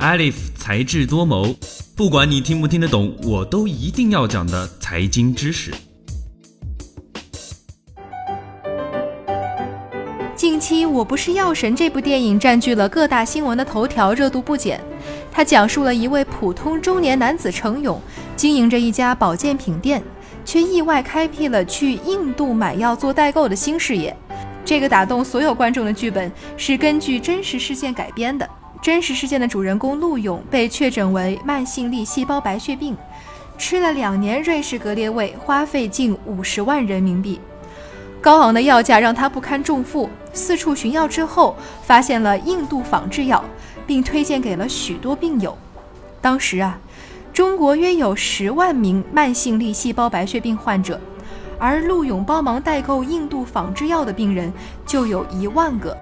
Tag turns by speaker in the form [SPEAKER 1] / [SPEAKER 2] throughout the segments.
[SPEAKER 1] Alif 才智多谋，不管你听不听得懂，我都一定要讲的财经知识。
[SPEAKER 2] 近期，《我不是药神》这部电影占据了各大新闻的头条，热度不减。它讲述了一位普通中年男子程勇，经营着一家保健品店，却意外开辟了去印度买药做代购的新事业。这个打动所有观众的剧本是根据真实事件改编的。真实事件的主人公陆勇被确诊为慢性粒细胞白血病，吃了两年瑞士格列卫，花费近五十万人民币。高昂的药价让他不堪重负，四处寻药之后，发现了印度仿制药，并推荐给了许多病友。当时啊，中国约有十万名慢性粒细胞白血病患者，而陆勇帮忙代购印度仿制药的病人就有一万个。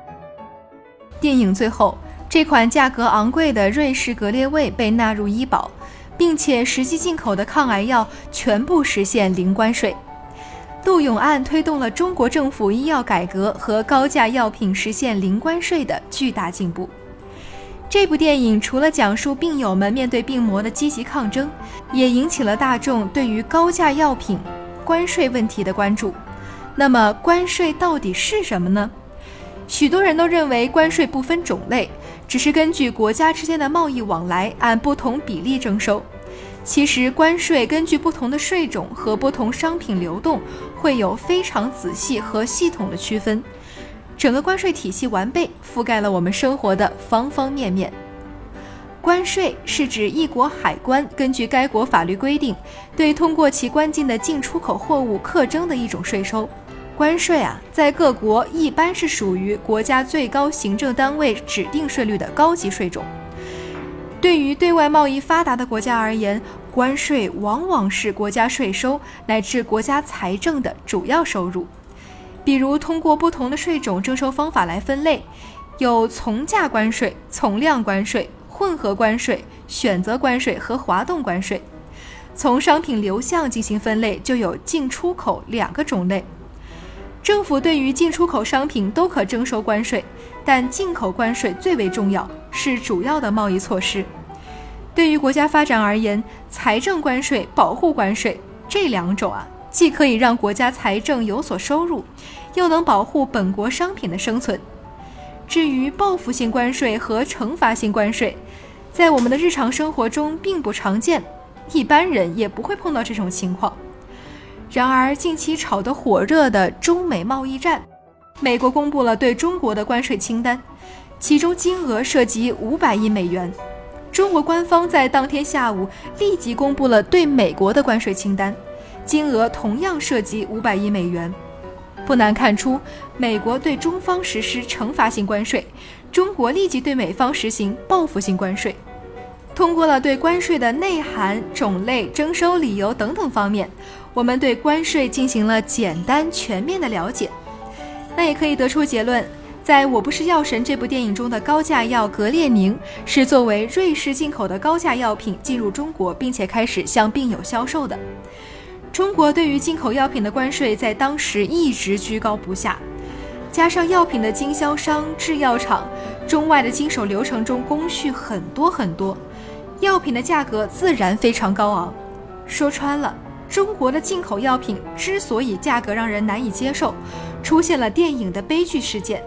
[SPEAKER 2] 电影最后。这款价格昂贵的瑞士格列卫被纳入医保，并且实际进口的抗癌药全部实现零关税。杜勇案推动了中国政府医药改革和高价药品实现零关税的巨大进步。这部电影除了讲述病友们面对病魔的积极抗争，也引起了大众对于高价药品关税问题的关注。那么，关税到底是什么呢？许多人都认为关税不分种类。只是根据国家之间的贸易往来按不同比例征收。其实关税根据不同的税种和不同商品流动，会有非常仔细和系统的区分。整个关税体系完备，覆盖了我们生活的方方面面。关税是指一国海关根据该国法律规定，对通过其关境的进出口货物课征的一种税收。关税啊，在各国一般是属于国家最高行政单位指定税率的高级税种。对于对外贸易发达的国家而言，关税往往是国家税收乃至国家财政的主要收入。比如，通过不同的税种征收方法来分类，有从价关税、从量关税、混合关税、选择关税和滑动关税。从商品流向进行分类，就有进出口两个种类。政府对于进出口商品都可征收关税，但进口关税最为重要，是主要的贸易措施。对于国家发展而言，财政关税、保护关税这两种啊，既可以让国家财政有所收入，又能保护本国商品的生存。至于报复性关税和惩罚性关税，在我们的日常生活中并不常见，一般人也不会碰到这种情况。然而，近期炒得火热的中美贸易战，美国公布了对中国的关税清单，其中金额涉及五百亿美元。中国官方在当天下午立即公布了对美国的关税清单，金额同样涉及五百亿美元。不难看出，美国对中方实施惩罚性关税，中国立即对美方实行报复性关税。通过了对关税的内涵、种类、征收理由等等方面，我们对关税进行了简单全面的了解。那也可以得出结论，在我不是药神这部电影中的高价药格列宁，是作为瑞士进口的高价药品进入中国，并且开始向病友销售的。中国对于进口药品的关税在当时一直居高不下，加上药品的经销商、制药厂中外的经手流程中工序很多很多。药品的价格自然非常高昂。说穿了，中国的进口药品之所以价格让人难以接受，出现了电影的悲剧事件，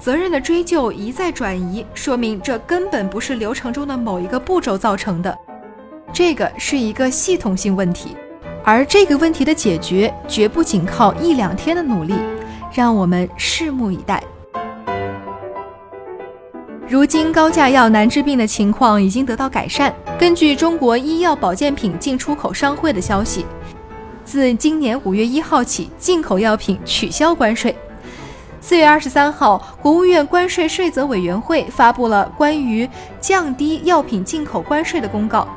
[SPEAKER 2] 责任的追究一再转移，说明这根本不是流程中的某一个步骤造成的，这个是一个系统性问题，而这个问题的解决绝不仅靠一两天的努力，让我们拭目以待。如今高价药难治病的情况已经得到改善。根据中国医药保健品进出口商会的消息，自今年五月一号起，进口药品取消关税。四月二十三号，国务院关税税则委员会发布了关于降低药品进口关税的公告。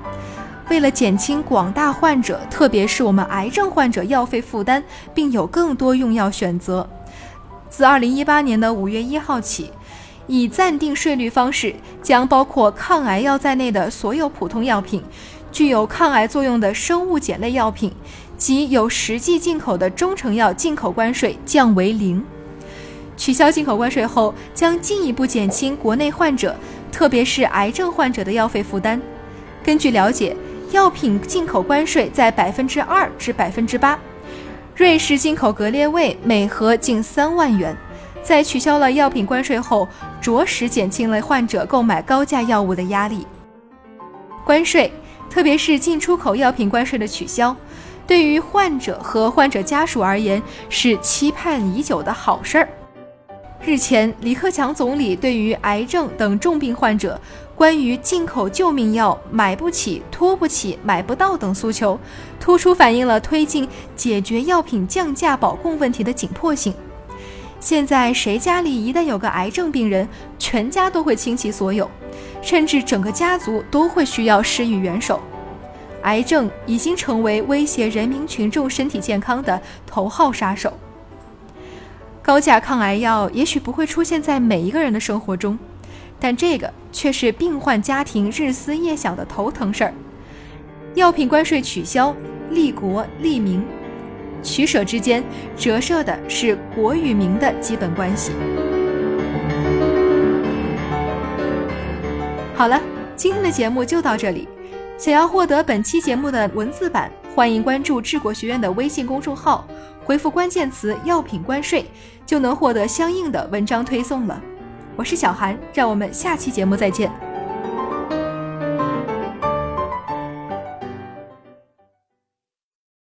[SPEAKER 2] 为了减轻广大患者，特别是我们癌症患者药费负担，并有更多用药选择，自二零一八年的五月一号起。以暂定税率方式，将包括抗癌药在内的所有普通药品、具有抗癌作用的生物碱类药品及有实际进口的中成药进口关税降为零。取消进口关税后，将进一步减轻国内患者特别是癌症患者的药费负担。根据了解，药品进口关税在百分之二至百分之八。瑞士进口格列卫每盒近三万元，在取消了药品关税后，着实减轻了患者购买高价药物的压力。关税，特别是进出口药品关税的取消，对于患者和患者家属而言是期盼已久的好事儿。日前，李克强总理对于癌症等重病患者关于进口救命药买不起、拖不起、买不到等诉求，突出反映了推进解决药品降价保供问题的紧迫性。现在，谁家里一旦有个癌症病人，全家都会倾其所有，甚至整个家族都会需要施予援手。癌症已经成为威胁人民群众身体健康的头号杀手。高价抗癌药也许不会出现在每一个人的生活中，但这个却是病患家庭日思夜想的头疼事儿。药品关税取消，利国利民，取舍之间折射的是国与民的基本关系。好了，今天的节目就到这里。想要获得本期节目的文字版，欢迎关注智国学院的微信公众号。回复关键词“药品关税”，就能获得相应的文章推送了。我是小韩，让我们下期节目再见。